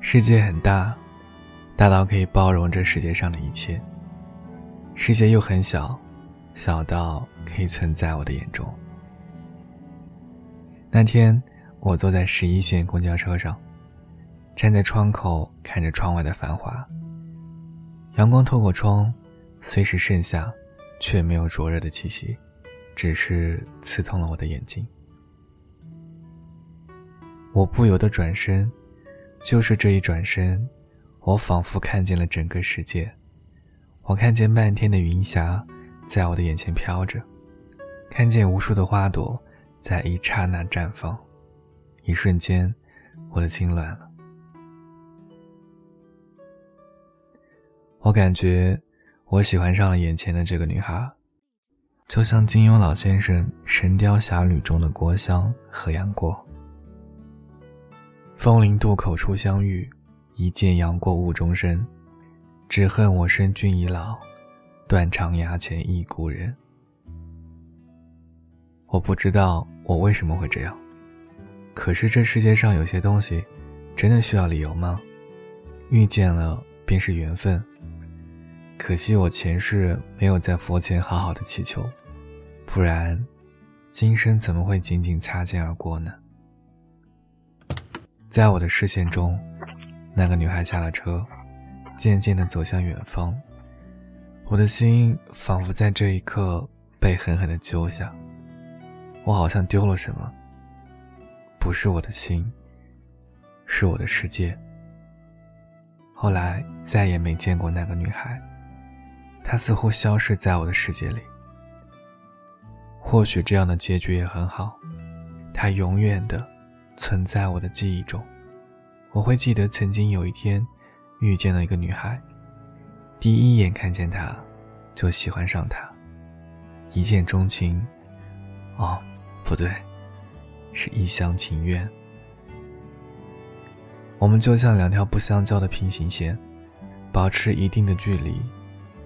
世界很大，大到可以包容这世界上的一切。世界又很小，小到可以存在我的眼中。那天，我坐在十一线公交车上，站在窗口看着窗外的繁华。阳光透过窗，虽是盛夏，却没有灼热的气息，只是刺痛了我的眼睛。我不由得转身，就是这一转身，我仿佛看见了整个世界。我看见漫天的云霞在我的眼前飘着，看见无数的花朵在一刹那绽放，一瞬间，我的心乱了。我感觉我喜欢上了眼前的这个女孩，就像金庸老先生《神雕侠侣》中的郭襄和杨过。枫林渡口初相遇，一见杨过误终身。只恨我身君已老，断肠崖前忆故人。我不知道我为什么会这样，可是这世界上有些东西，真的需要理由吗？遇见了便是缘分。可惜我前世没有在佛前好好的祈求，不然，今生怎么会仅仅擦肩而过呢？在我的视线中，那个女孩下了车，渐渐地走向远方。我的心仿佛在这一刻被狠狠地揪下。我好像丢了什么，不是我的心，是我的世界。后来再也没见过那个女孩，她似乎消失在我的世界里。或许这样的结局也很好，她永远的。存在我的记忆中，我会记得曾经有一天遇见了一个女孩，第一眼看见她就喜欢上她，一见钟情。哦，不对，是一厢情愿。我们就像两条不相交的平行线，保持一定的距离，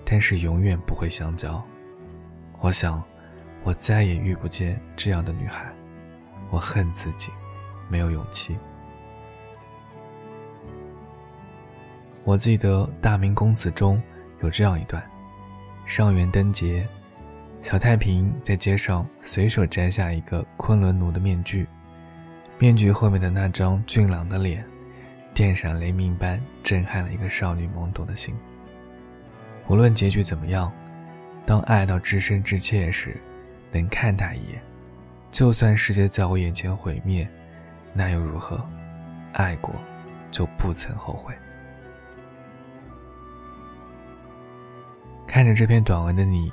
但是永远不会相交。我想，我再也遇不见这样的女孩，我恨自己。没有勇气。我记得《大明宫词》中有这样一段：上元灯节，小太平在街上随手摘下一个昆仑奴的面具，面具后面的那张俊朗的脸，电闪雷鸣般震撼了一个少女懵懂的心。无论结局怎么样，当爱到至深至切时，能看他一眼，就算世界在我眼前毁灭。那又如何？爱过，就不曾后悔。看着这篇短文的你，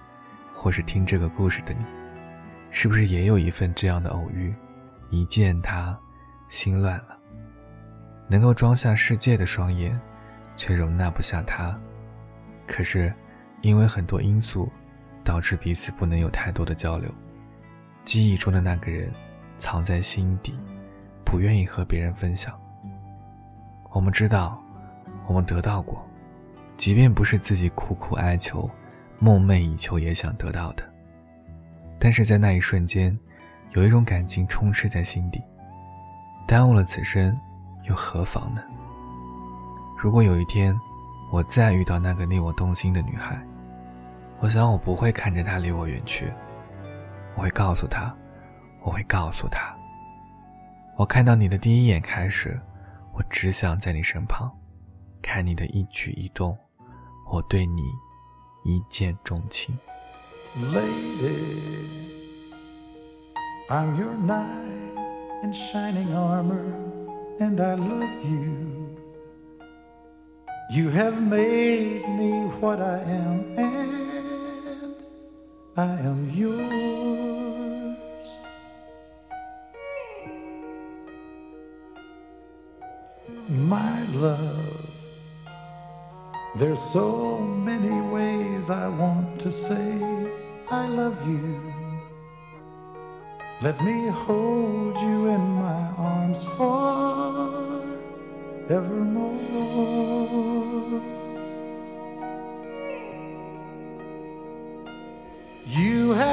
或是听这个故事的你，是不是也有一份这样的偶遇？一见他，心乱了。能够装下世界的双眼，却容纳不下他。可是，因为很多因素，导致彼此不能有太多的交流。记忆中的那个人，藏在心底。不愿意和别人分享。我们知道，我们得到过，即便不是自己苦苦哀求、梦寐以求也想得到的，但是在那一瞬间，有一种感情充斥在心底。耽误了此生，又何妨呢？如果有一天，我再遇到那个令我动心的女孩，我想我不会看着她离我远去，我会告诉她，我会告诉她。我看到你的第一眼开始，我只想在你身旁，看你的一举一动，我对你一见钟情。My love. There's so many ways I want to say I love you. Let me hold you in my arms forevermore. You have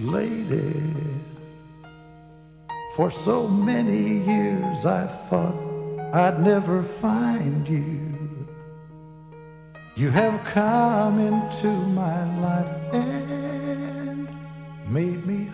Lady, for so many years I thought I'd never find you. You have come into my life and made me.